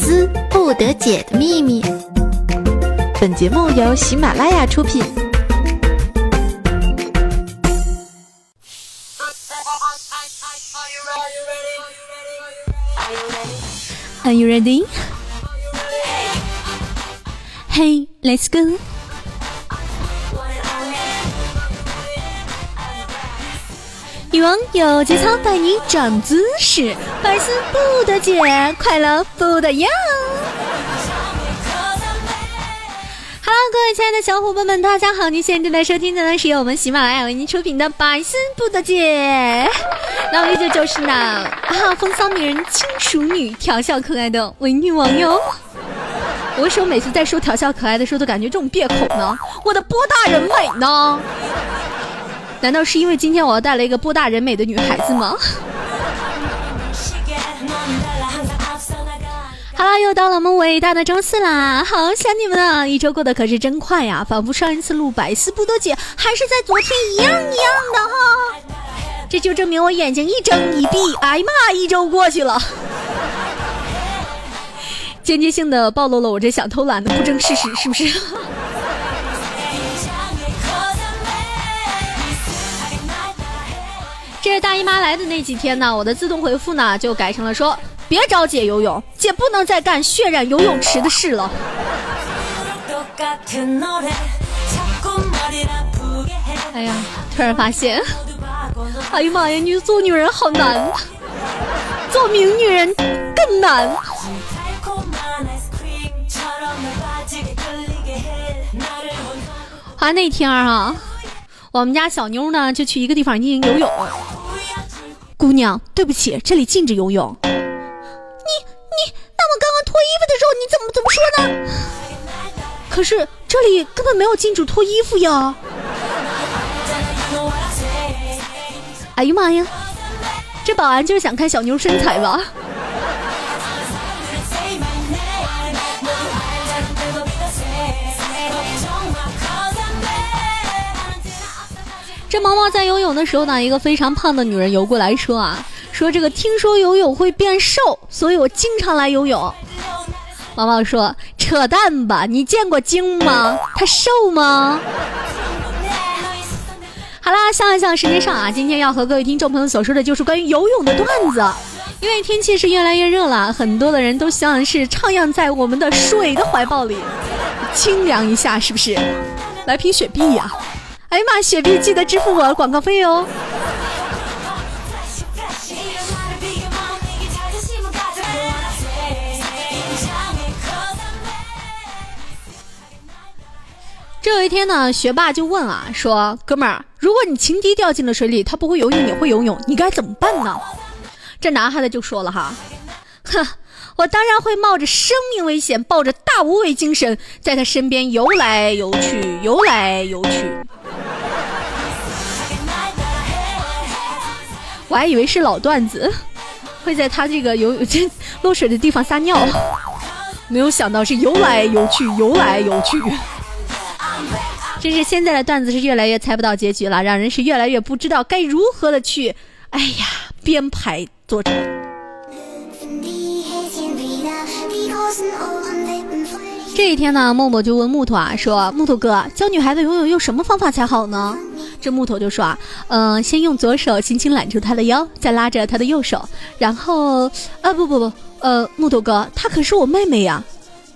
丝不得解的秘密。本节目由喜马拉雅出品。Are you ready? Hey, let's go. 女王有节操带你长姿势，百思不得解，快乐不得要。Hello，各位亲爱的小伙伴们，大家好！您现在正在收听的呢，是由我们喜马拉雅为您出品的《百思不得解》，那我依旧就是那啊，风骚女人、轻熟女、调笑可爱的伪女王哟。我为什么每次在说调笑可爱的时候都感觉这种别口呢？我的波大人美呢？难道是因为今天我要带来一个波大人美的女孩子吗？好啦，又到了我们伟大的周四啦！好想你们啊！一周过得可是真快呀，仿佛上一次录百思不得解还是在昨天一样一样的哈。这就证明我眼睛一睁一闭，哎呀妈，一周过去了，间接性的暴露了我这想偷懒的不争事实，是不是？大姨妈来的那几天呢，我的自动回复呢就改成了说。别找姐游泳，姐不能再干血染游泳池的事了。哎呀，突然发现，哎呀妈呀，你做女人好难，做名女人更难。啊，那天啊，我们家小妞呢就去一个地方进行游泳。姑娘，对不起，这里禁止游泳。你你，那我刚刚脱衣服的时候，你怎么怎么说呢？可是这里根本没有禁止脱衣服呀！哎呀妈呀，这保安就是想看小妞身材吧？这毛毛在游泳的时候呢，一个非常胖的女人游过来说啊，说这个听说游泳会变瘦，所以我经常来游泳。毛毛说：“扯淡吧，你见过鲸吗？它瘦吗？”好啦，笑一笑，时间上啊，今天要和各位听众朋友所说的就是关于游泳的段子。因为天气是越来越热了，很多的人都希望是徜徉在我们的水的怀抱里，清凉一下，是不是？来瓶雪碧呀！哎呀妈，雪碧记得支付我广告费哦。这有一天呢，学霸就问啊，说：“哥们儿，如果你情敌掉进了水里，他不会游泳，你会游泳，你该怎么办呢？”这男孩子就说了哈：“哼，我当然会冒着生命危险，抱着大无畏精神，在他身边游来游去，游来游去。”我还以为是老段子，会在他这个游这落水的地方撒尿，没有想到是游来游去，游来游去。真是现在的段子是越来越猜不到结局了，让人是越来越不知道该如何的去，哎呀，编排作者。这一天呢，默默就问木头啊，说木头哥，教女孩子游泳用什么方法才好呢？这木头就说啊，嗯，先用左手轻轻揽住她的腰，再拉着她的右手，然后，啊不不不，呃，木头哥，她可是我妹妹呀，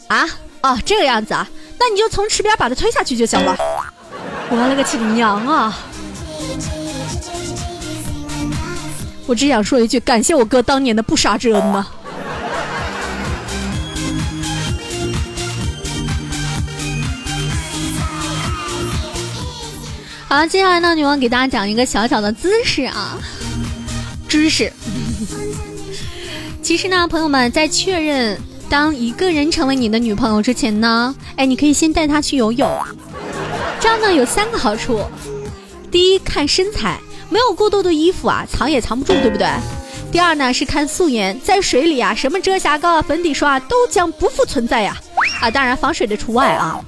啊，哦，这个样子啊。那你就从池边把她推下去就行了。我勒个亲娘啊！我只想说一句，感谢我哥当年的不杀之恩呐。好，接下来呢，女王给大家讲一个小小的姿势啊，知识。其实呢，朋友们在确认。当一个人成为你的女朋友之前呢，哎，你可以先带她去游泳，这样呢有三个好处。第一，看身材，没有过多的衣服啊，藏也藏不住，对不对？第二呢是看素颜，在水里啊，什么遮瑕膏啊、粉底刷都将不复存在呀，啊，当然防水的除外啊。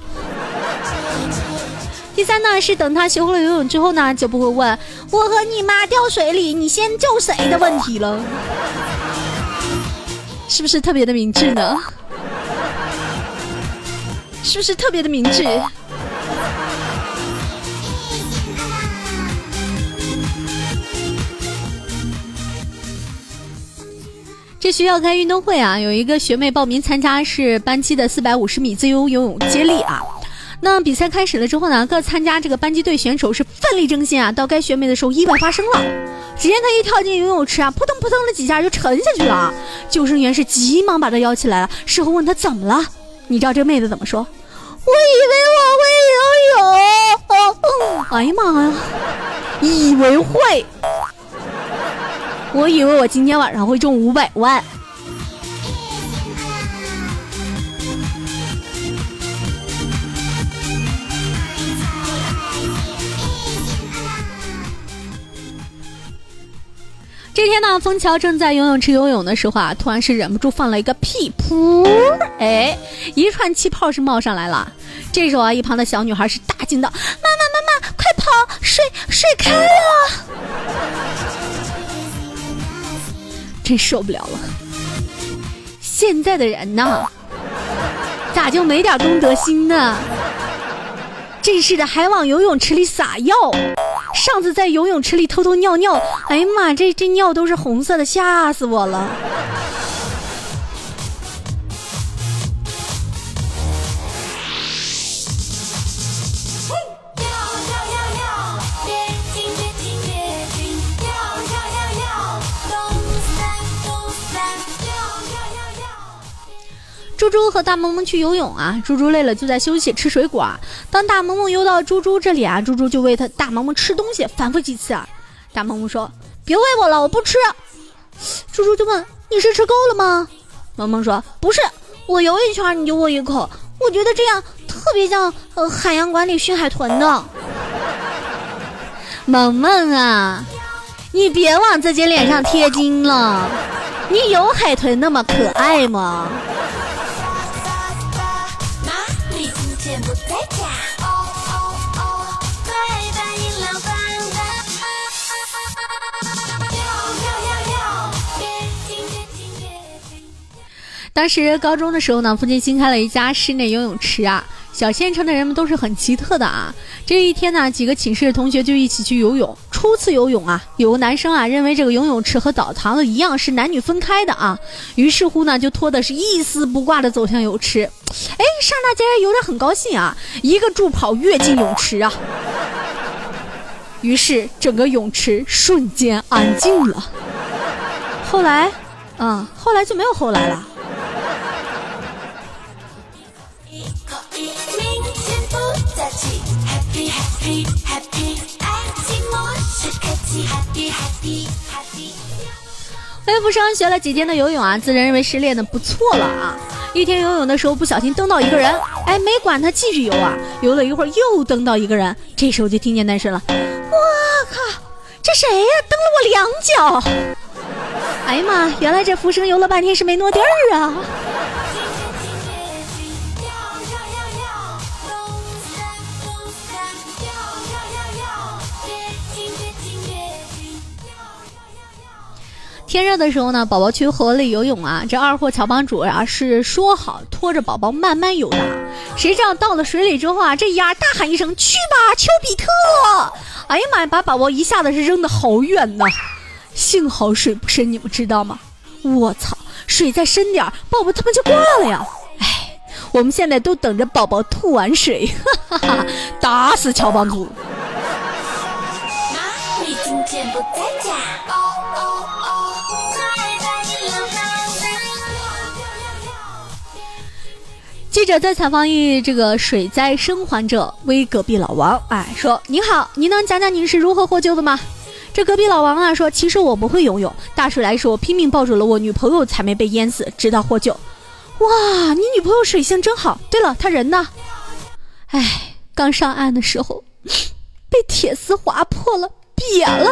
第三呢是等他学会了游泳之后呢，就不会问我和你妈掉水里，你先救谁的问题了。是不是特别的明智呢？是不是特别的明智？这学校开运动会啊，有一个学妹报名参加是班级的四百五十米自由游泳接力啊。那比赛开始了之后呢，各参加这个班级队选手是奋力争先啊。到该学妹的时候，意外发生了，只见她一跳进游泳池啊，扑通扑通的几下就沉下去了。救生员是急忙把她邀起来了，事后问她怎么了，你知道这妹子怎么说？我以为我会游泳。哎呀妈呀，以为会。我以为我今天晚上会中五百万。枫桥正在游泳池游泳的时候啊，突然是忍不住放了一个屁，噗！哎，一串气泡是冒上来了。这时候啊，一旁的小女孩是大惊道：“妈妈，妈妈，快跑！水水开了！”真受不了了！现在的人呐，咋就没点公德心呢？真是的，还往游泳池里撒药。上次在游泳池里偷偷尿尿，哎呀妈，这这尿都是红色的，吓死我了！猪和大萌萌去游泳啊，猪猪累了就在休息吃水果。当大萌萌游到猪猪这里啊，猪猪就喂他大萌萌吃东西，反复几次啊。大萌萌说：“别喂我了，我不吃。”猪猪就问：“你是吃够了吗？”萌萌说：“不是，我游一圈你就喂一口，我觉得这样特别像呃海洋馆里训海豚的。”萌萌啊，你别往自己脸上贴金了，你有海豚那么可爱吗？当时高中的时候呢，附近新开了一家室内游泳池啊。小县城的人们都是很奇特的啊。这一天呢，几个寝室的同学就一起去游泳。初次游泳啊，有个男生啊认为这个游泳池和澡堂子一样是男女分开的啊，于是乎呢就脱的是一丝不挂的走向泳池。哎，刹那间有点很高兴啊，一个助跑跃进泳池啊。于是整个泳池瞬间安静了。后来，嗯，后来就没有后来了。微福生学了几天的游泳啊，自认为是练的不错了啊。一天游泳的时候不小心蹬到一个人，哎，没管他，继续游啊。游了一会儿又蹬到一个人，这时候就听见男生了：“我靠，这谁呀？蹬了我两脚！”哎呀妈，原来这浮生游了半天是没挪地儿啊。天热的时候呢，宝宝去河里游泳啊，这二货乔帮主啊是说好拖着宝宝慢慢游的，谁知道到了水里之后啊，这丫大喊一声：“去吧，丘比特！”哎呀妈呀，把宝宝一下子是扔的好远呐！幸好水不深，你们知道吗？我操，水再深点宝宝他妈就挂了呀！哎，我们现在都等着宝宝吐完水，哈哈哈，打死乔帮主！妈，你今天不在家。记者在采访一这个水灾生还者，为隔壁老王，哎，说您好，您能讲讲您是如何获救的吗？这隔壁老王啊说，其实我不会游泳，大水来时我拼命抱住了我女朋友，才没被淹死，直到获救。哇，你女朋友水性真好。对了，她人呢？哎，刚上岸的时候 被铁丝划破了，瘪了。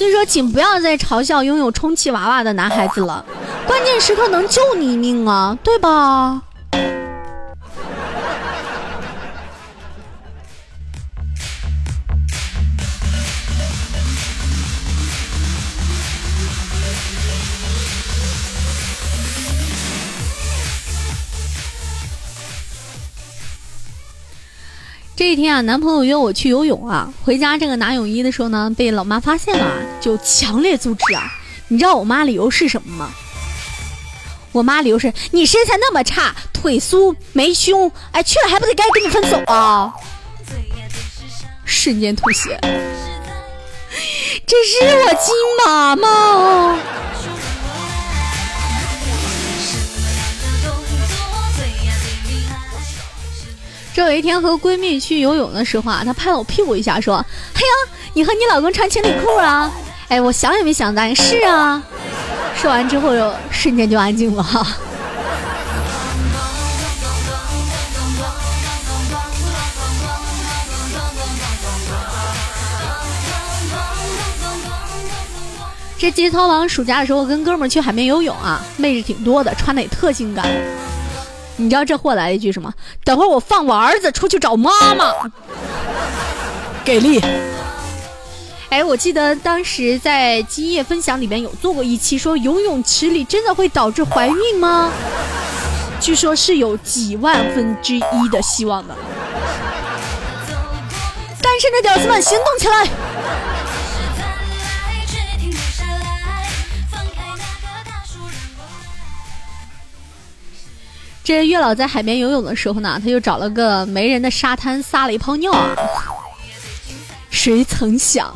所以说，请不要再嘲笑拥有充气娃娃的男孩子了，关键时刻能救你一命啊，对吧？这一天啊，男朋友约我去游泳啊，回家这个拿泳衣的时候呢，被老妈发现了，就强烈阻止啊。你知道我妈理由是什么吗？我妈理由是你身材那么差，腿粗没胸，哎，去了还不得该跟你分手啊！瞬间吐血，这是我亲妈吗？这有一天和闺蜜去游泳的时候啊，她拍我屁股一下，说：“嘿呀，你和你老公穿情侣裤啊？”哎，我想也没想到，是啊。说完之后，瞬间就安静了。这节操王暑假的时候跟哥们儿去海边游泳啊，妹子挺多的，穿的也特性感。你知道这货来了一句什么？等会儿我放我儿子出去找妈妈。给力！哎，我记得当时在今夜分享里面有做过一期，说游泳池里真的会导致怀孕吗？据说是有几万分之一的希望的。单身的屌丝们行动起来！这月老在海边游泳的时候呢，他就找了个没人的沙滩撒了一泡尿啊。谁曾想，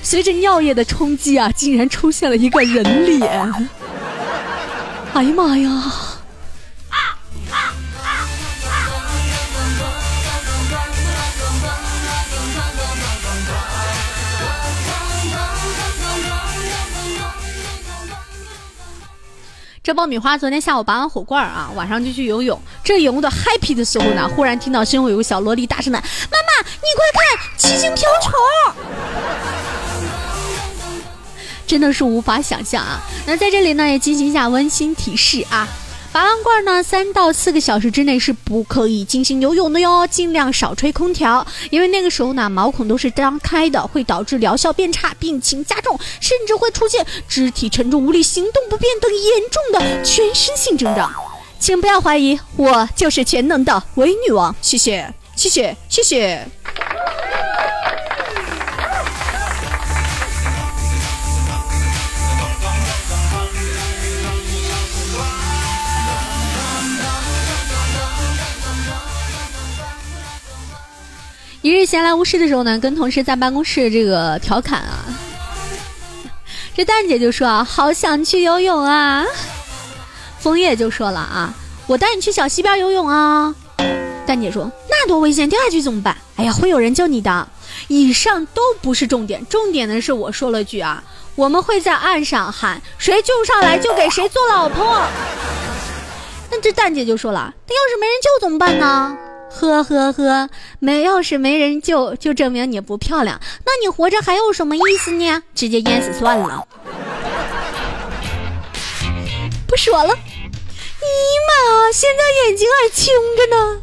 随着尿液的冲击啊，竟然出现了一个人脸！哎呀妈呀！这爆米花昨天下午拔完火罐啊，晚上就去游泳。这游的 happy 的时候呢，忽然听到身后有个小萝莉大声的：“妈妈，你快看，七星瓢虫！” 真的是无法想象啊。那在这里呢，也进行一下温馨提示啊。拔完罐呢，三到四个小时之内是不可以进行游泳的哟，尽量少吹空调，因为那个时候呢，毛孔都是张开的，会导致疗效变差、病情加重，甚至会出现肢体沉重、无力、行动不便等严重的全身性症状。请不要怀疑，我就是全能的伪女王。谢谢，谢谢，谢谢。一日闲来无事的时候呢，跟同事在办公室这个调侃啊，这蛋姐就说啊，好想去游泳啊。枫叶就说了啊，我带你去小溪边游泳啊。蛋姐说那多危险，掉下去怎么办？哎呀，会有人救你的。以上都不是重点，重点的是我说了句啊，我们会在岸上喊，谁救上来就给谁做老婆。那这蛋姐就说了，那要是没人救怎么办呢？呵呵呵，没要是没人救，就证明你不漂亮。那你活着还有什么意思呢？直接淹死算了。不说了，尼玛，现在眼睛还青着呢。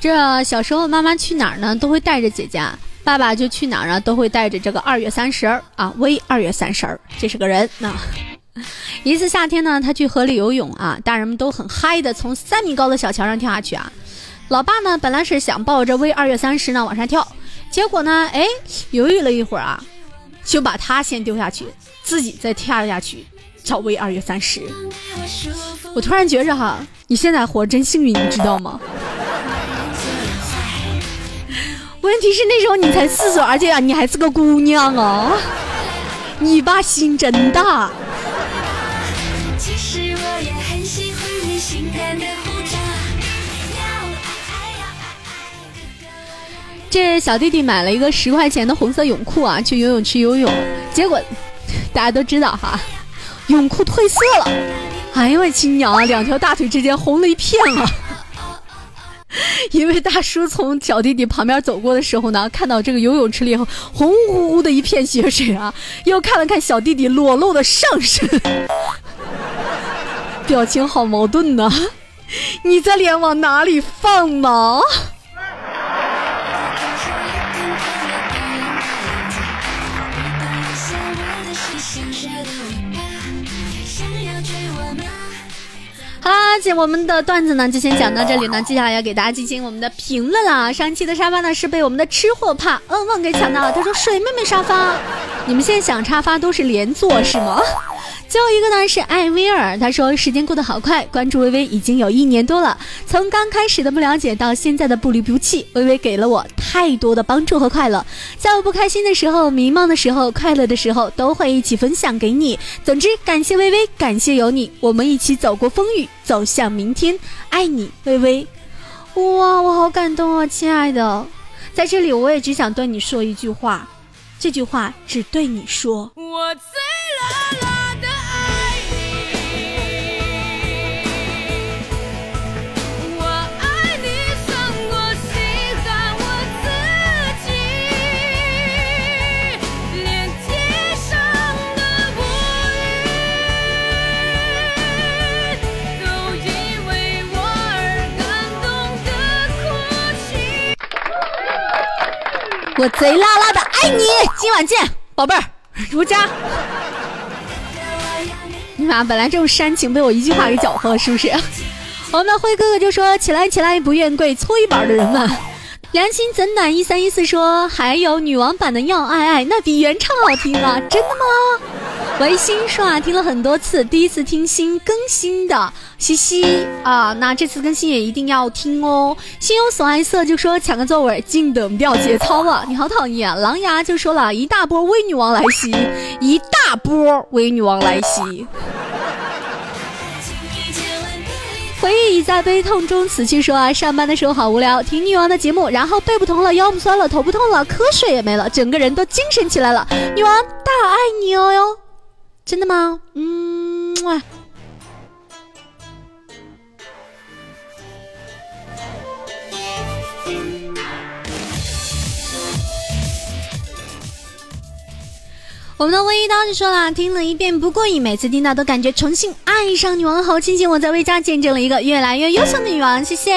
这小时候妈妈去哪儿呢，都会带着姐姐。爸爸就去哪儿呢？都会带着这个二月三十儿啊，微二月三十儿，这是个人。那 一次夏天呢，他去河里游泳啊，大人们都很嗨的从三米高的小桥上跳下去啊。老爸呢，本来是想抱着微二月三十呢往上跳，结果呢，哎，犹豫了一会儿啊，就把他先丢下去，自己再跳下去找微二月三十。我突然觉着哈，你现在活真幸运，你知道吗？问题是那时候你才四岁，而且啊，你还是个姑娘啊，你爸心真大。这小弟弟买了一个十块钱的红色泳裤啊，去游泳池游泳，结果大家都知道哈，泳裤褪色了。哎呦我亲娘啊，两条大腿之间红了一片啊！一位大叔从小弟弟旁边走过的时候呢，看到这个游泳池里红乎乎的一片血水啊，又看了看小弟弟裸露的上身，表情好矛盾呢。你这脸往哪里放呢？了，姐，我们的段子呢就先讲到这里呢。接下来要给大家进行我们的评论了。上期的沙发呢是被我们的吃货怕嗯嗯给抢到了，他说水妹妹沙发，你们现在想沙发都是连坐是吗？最后一个呢是艾薇儿，他说时间过得好快，关注微微已经有一年多了，从刚开始的不了解到现在的不离不弃，微微给了我太多的帮助和快乐，在我不开心的时候、迷茫的时候、快乐的时候，都会一起分享给你。总之，感谢微微，感谢有你，我们一起走过风雨，走向明天，爱你，微微。哇，我好感动啊，亲爱的，在这里我也只想对你说一句话，这句话只对你说。我醉我贼拉拉的爱你，今晚见，宝贝儿，如家。你妈，本来这种煽情被我一句话给搅和了，是不是？我们的辉哥哥就说：“起来起来，不愿跪，搓衣板的人们。”良心怎暖？一三一四说：“还有女王版的要爱爱，那比原唱好听啊，真的吗？”维新说啊，听了很多次，第一次听新更新的，嘻嘻啊，那这次更新也一定要听哦。心有所爱色就说抢个座位，静等掉节操了，你好讨厌啊。狼牙就说了一大波微女王来袭，一大波微女王来袭。回忆已在悲痛中死去。说啊，上班的时候好无聊，听女王的节目，然后背不疼了，腰不酸了，头不痛了，瞌睡也没了，整个人都精神起来了。女王大爱你哦哟。真的吗？嗯，哇。我们的微一刀就说了，听了一遍不过瘾，每次听到都感觉重新爱上女王，好庆幸我在魏家见证了一个越来越优秀的女王，谢谢。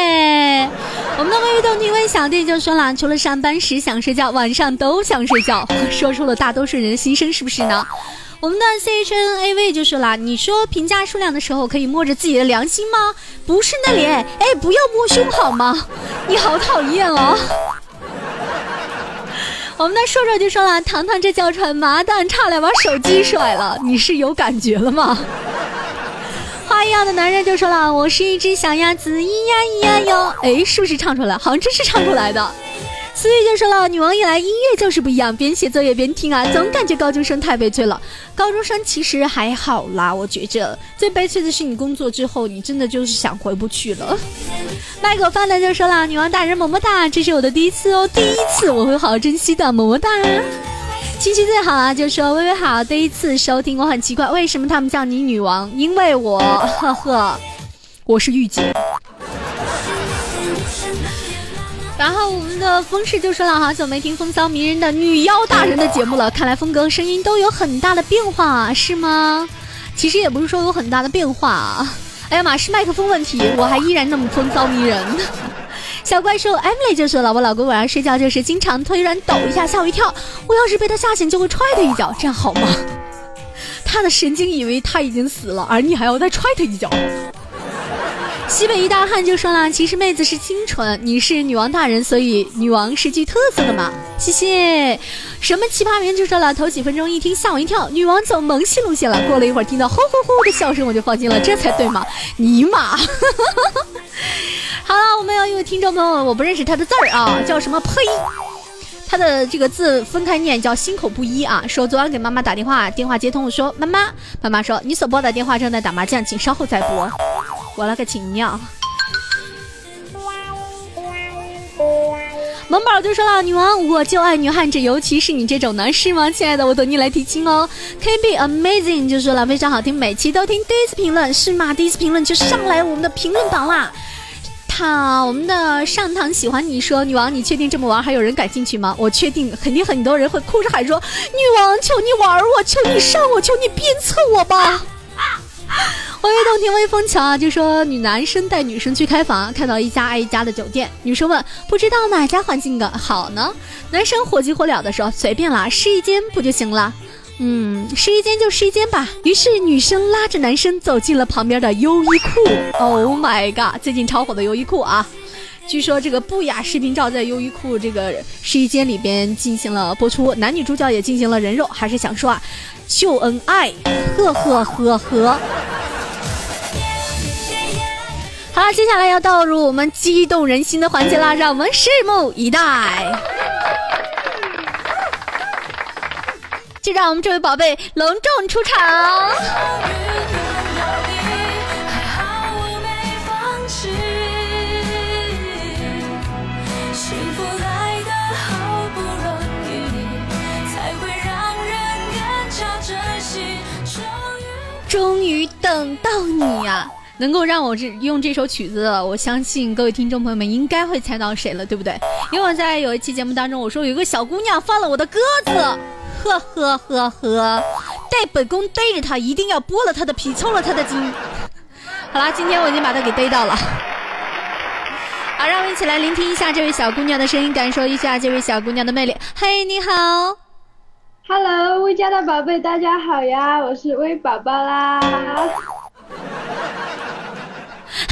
我们的微一动听微小弟就说了，除了上班时想睡觉，晚上都想睡觉，说出了大多数人的心声，是不是呢？我们的 C H N A V 就说了，你说评价数量的时候可以摸着自己的良心吗？不是那脸，哎，不要摸胸好吗？你好讨厌哦。我们的硕硕就说了，糖糖这叫船麻蛋，差点把手机甩了，你是有感觉了吗？花一样的男人就说了，我是一只小鸭子，咿呀咿呀哟，哎，是不是唱出来？好像真是唱出来的。思雨就说了，女王一来，音乐就是不一样，边写作业边听啊，总感觉高中生太悲催了。高中生其实还好啦，我觉着最悲催的是你工作之后，你真的就是想回不去了。麦狗发的就说了，女王大人么么哒，这是我的第一次哦，第一次我会好好珍惜的，么么哒。亲戚最好啊，就说微微好，第一次收听，我很奇怪为什么他们叫你女王，因为我呵呵，我是御姐。然后我们的风氏就说了，好久没听风骚迷人的女妖大人的节目了，看来风格声音都有很大的变化，是吗？其实也不是说有很大的变化，哎呀妈，是麦克风问题，我还依然那么风骚迷人。小怪兽 Emily 就说了，我老公晚上睡觉就是经常突然抖一下，吓我一跳，我要是被他吓醒，就会踹他一脚，这样好吗？他的神经以为他已经死了，而你还要再踹他一脚。西北一大汉就说了，其实妹子是清纯，你是女王大人，所以女王是具特色的嘛。谢谢。什么奇葩名就说了，头几分钟一听吓我一跳，女王走萌系路线了。过了一会儿听到吼吼吼的笑声，我就放心了，这才对嘛。尼玛。好了，我们有一位听众朋友，我不认识他的字儿啊，叫什么呸？他的这个字分开念叫心口不一啊。说昨晚给妈妈打电话，电话接通，我说妈妈，妈妈说你所拨打电话正在打麻将，请稍后再拨。我了个亲娘！萌宝就说了：“女王，我就爱女汉子，尤其是你这种男士吗？亲爱的，我等你来提亲哦。”KB Amazing 就说了：“非常好听，每期都听。”第一次评论是吗？第一次评论就上来我们的评论榜啦！好我们的上堂喜欢你说：“女王，你确定这么玩还有人感兴趣吗？”我确定，肯定很多人会哭着喊说：“女王，求你玩我，求你上我，求你鞭策我吧！”我一动听微风桥啊，就说女男生带女生去开房，看到一家挨一家的酒店，女生问不知道哪家环境个好呢？男生火急火燎的说随便啦，试一间不就行了？嗯，试衣间就试衣间吧。于是女生拉着男生走进了旁边的优衣库。Oh my god，最近超火的优衣库啊！据说这个不雅视频照在优衣库这个试衣间里边进行了播出，男女主角也进行了人肉，还是想说啊，秀恩爱，呵呵呵呵。好了，接下来要倒入我们激动人心的环节啦，让我们拭目以待。就让我们这位宝贝隆重出场。终于等到你呀！能够让我这用这首曲子，我相信各位听众朋友们应该会猜到谁了，对不对？因为我在有一期节目当中，我说有一个小姑娘放了我的鸽子，呵呵呵呵，待本宫逮着他，一定要剥了他的皮，抽了他的筋。好啦，今天我已经把他给逮到了。好，让我们一起来聆听一下这位小姑娘的声音，感受一下这位小姑娘的魅力。嘿，你好。Hello，微家的宝贝，大家好呀，我是微宝宝啦。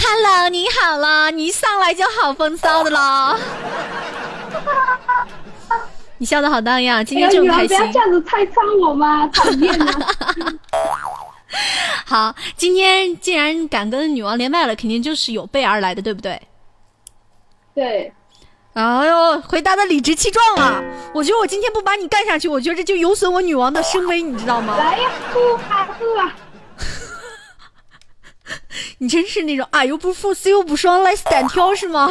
Hello，你好啦，你一上来就好风骚的了。你笑的好荡漾，今天这么开心。不要这样子拆穿我嘛，讨厌啊！好，今天既然敢跟女王连麦了，肯定就是有备而来的，对不对？对。哎呦，回答的理直气壮啊！我觉得我今天不把你干下去，我觉得就有损我女王的声威，你知道吗？来呀，不啊不啊！你真是那种啊又不富死又不爽来单挑是吗？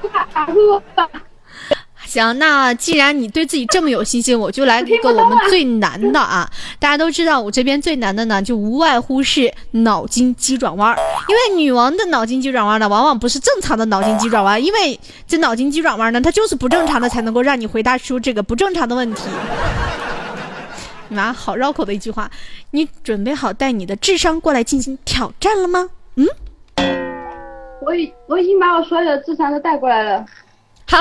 不啊不啊！行，那既然你对自己这么有信心，我就来一个我们最难的啊！大家都知道，我这边最难的呢，就无外乎是脑筋急转弯。因为女王的脑筋急转弯呢，往往不是正常的脑筋急转弯，因为这脑筋急转弯呢，它就是不正常的才能够让你回答出这个不正常的问题。妈，好绕口的一句话！你准备好带你的智商过来进行挑战了吗？嗯，我已我已经把我所有的智商都带过来了。好。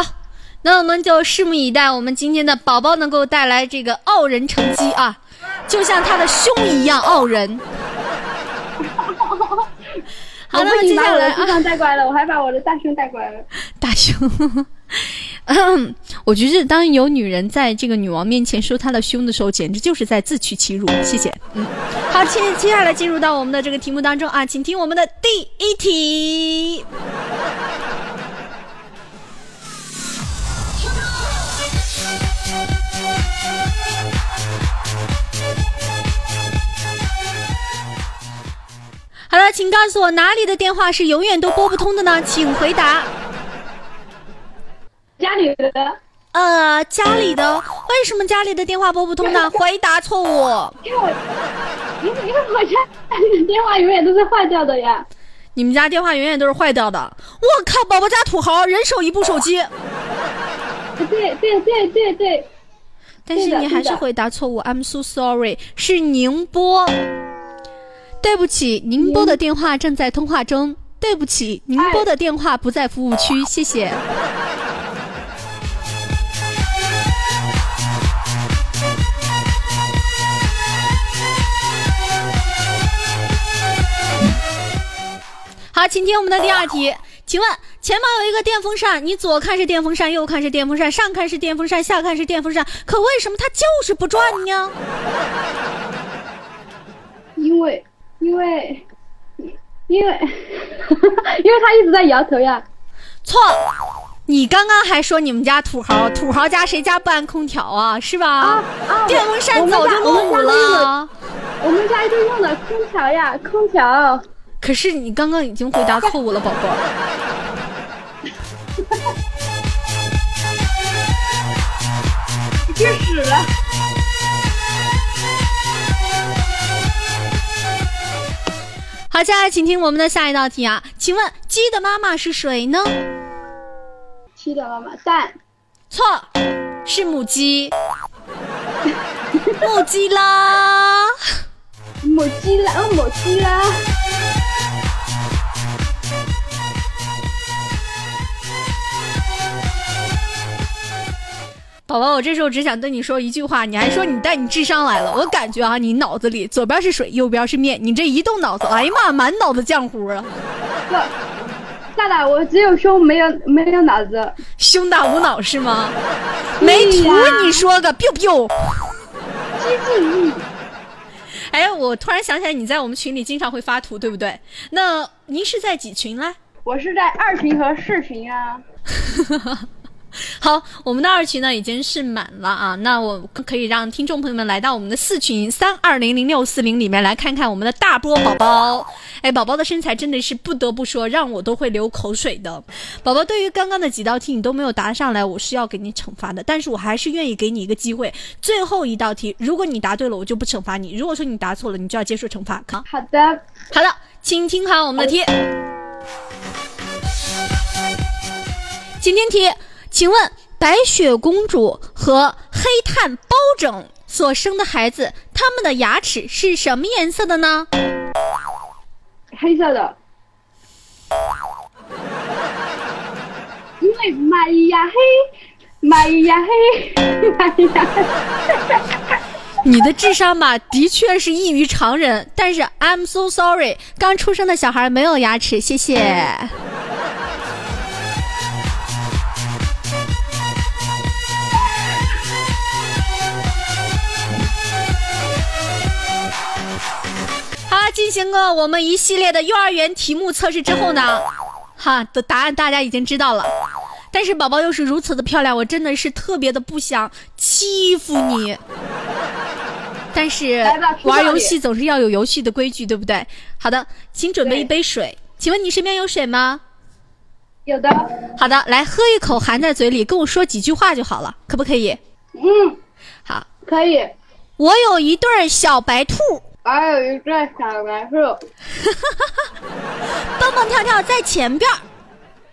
那我们就拭目以待，我们今天的宝宝能够带来这个傲人成绩啊，就像他的胸一样傲人。好，那么接下来啊，带过来了，我还把我的大胸带过来了。大 胸，我觉得当有女人在这个女王面前说她的胸的时候，简直就是在自取其辱。谢谢。嗯，好，接接下来进入到我们的这个题目当中啊，请听我们的第一题。好了，请告诉我哪里的电话是永远都拨不通的呢？请回答。家里的。呃，家里的。为什么家里的电话拨不通呢？回答错误。因为我，因为因为我家电话永远都是坏掉的呀。你们家电话永远都是坏掉的。我靠，宝宝家土豪，人手一部手机。对对对对对。但是你还是回答错误。I'm so sorry，是宁波。对不起，您拨的电话正在通话中。对不起，您拨的电话不在服务区，谢谢。好，请听我们的第二题。请问前方有一个电风扇，你左看是电风扇，右看是电风扇，上看是电风扇，下看是电风扇，可为什么它就是不转呢？因为。因为，因为，因为他一直在摇头呀。错，你刚刚还说你们家土豪，土豪家谁家不安空调啊？是吧？啊啊！电风扇早就落伍了。我们家一直用的空调呀，空调。可是你刚刚已经回答错误了，宝宝。别使了。好，接下来请听我们的下一道题啊，请问鸡的妈妈是谁呢？鸡的妈妈蛋，错，是母鸡，母鸡啦，母鸡啦，母鸡啦。宝宝宝，我这时候只想对你说一句话，你还说你带你智商来了，我感觉啊，你脑子里左边是水，右边是面，你这一动脑子，哎呀妈，满脑子浆糊啊！大大，我只有胸没有没有脑子，胸大无脑是吗？没图你说个 biu biu，机智 哎，我突然想起来，你在我们群里经常会发图，对不对？那您是在几群嘞？我是在二群和四群啊。好，我们的二群呢已经是满了啊，那我可以让听众朋友们来到我们的四群三二零零六四零里面来看看我们的大波宝宝。哎，宝宝的身材真的是不得不说，让我都会流口水的。宝宝，对于刚刚的几道题你都没有答上来，我是要给你惩罚的，但是我还是愿意给你一个机会。最后一道题，如果你答对了，我就不惩罚你；如果说你答错了，你就要接受惩罚。好的，好的，请听好我们的题。今天题。请问白雪公主和黑炭包拯所生的孩子，他们的牙齿是什么颜色的呢？黑色的。因为玛呀黑，玛呀黑，玛呀黑。你的智商吧，的确是异于常人，但是 I'm so sorry，刚出生的小孩没有牙齿，谢谢。进行过我们一系列的幼儿园题目测试之后呢，哈的答案大家已经知道了。但是宝宝又是如此的漂亮，我真的是特别的不想欺负你。但是玩游戏总是要有游戏的规矩，对不对？好的，请准备一杯水。请问你身边有水吗？有的。好的，来喝一口，含在嘴里，跟我说几句话就好了，可不可以？嗯，好，可以。我有一对小白兔。还有一个小白兔，蹦蹦跳跳在前边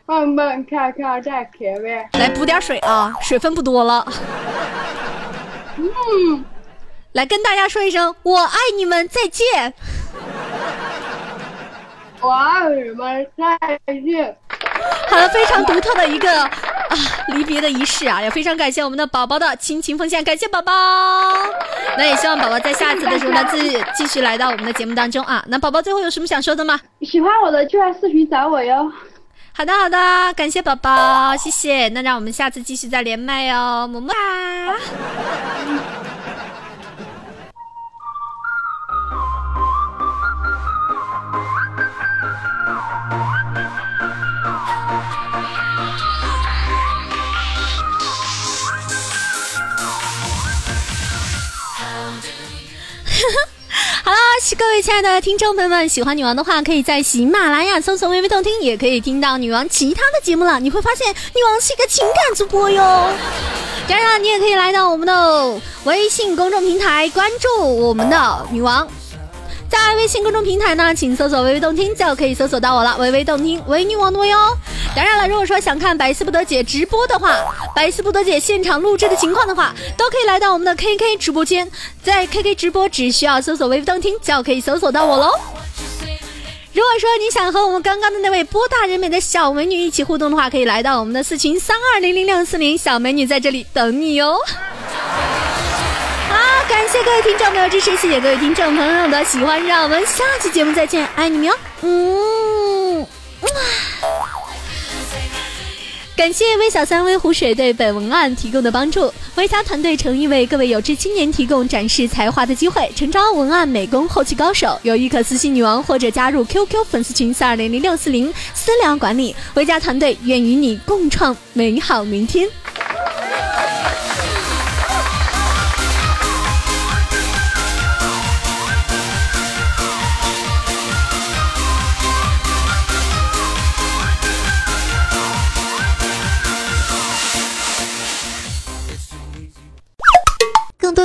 蹦蹦跳跳在前面。来补点水啊，水分不多了。嗯，来跟大家说一声，我爱你们，再见。我爱你们，再见。好了，非常独特的一个啊离别的仪式啊，也非常感谢我们的宝宝的亲情奉献，感谢宝宝。那也希望宝宝在下次的时候呢，自继续来到我们的节目当中啊。那宝宝最后有什么想说的吗？喜欢我的就来视频找我哟。好的好的，感谢宝宝，谢谢。那让我们下次继续再连麦哟，么么哒。亲爱的听众朋友们，喜欢女王的话，可以在喜马拉雅搜索“微微动听”，也可以听到女王其他的节目了。你会发现，女王是一个情感主播哟。当然，你也可以来到我们的微信公众平台，关注我们的女王。在微信公众平台呢，请搜索“微微动听”就可以搜索到我了。微微动听，为女王的微哦。当然了，如果说想看百思不得姐直播的话，百思不得姐现场录制的情况的话，都可以来到我们的 KK 直播间，在 KK 直播只需要搜索“微微动听”就可以搜索到我喽。如果说你想和我们刚刚的那位波大人美的小美女一起互动的话，可以来到我们的四群三二零零六四零，小美女在这里等你哟。感谢各位听众朋友支持，谢谢各位听众朋友的喜欢，让我们下期节目再见，爱你们哟，嗯，哇感谢微小三微湖水对本文案提供的帮助，微家团队诚意为各位有志青年提供展示才华的机会，诚招文案美工后期高手，有意可私信女王或者加入 QQ 粉丝群四二零零六四零私聊管理，微家团队愿与你共创美好明天。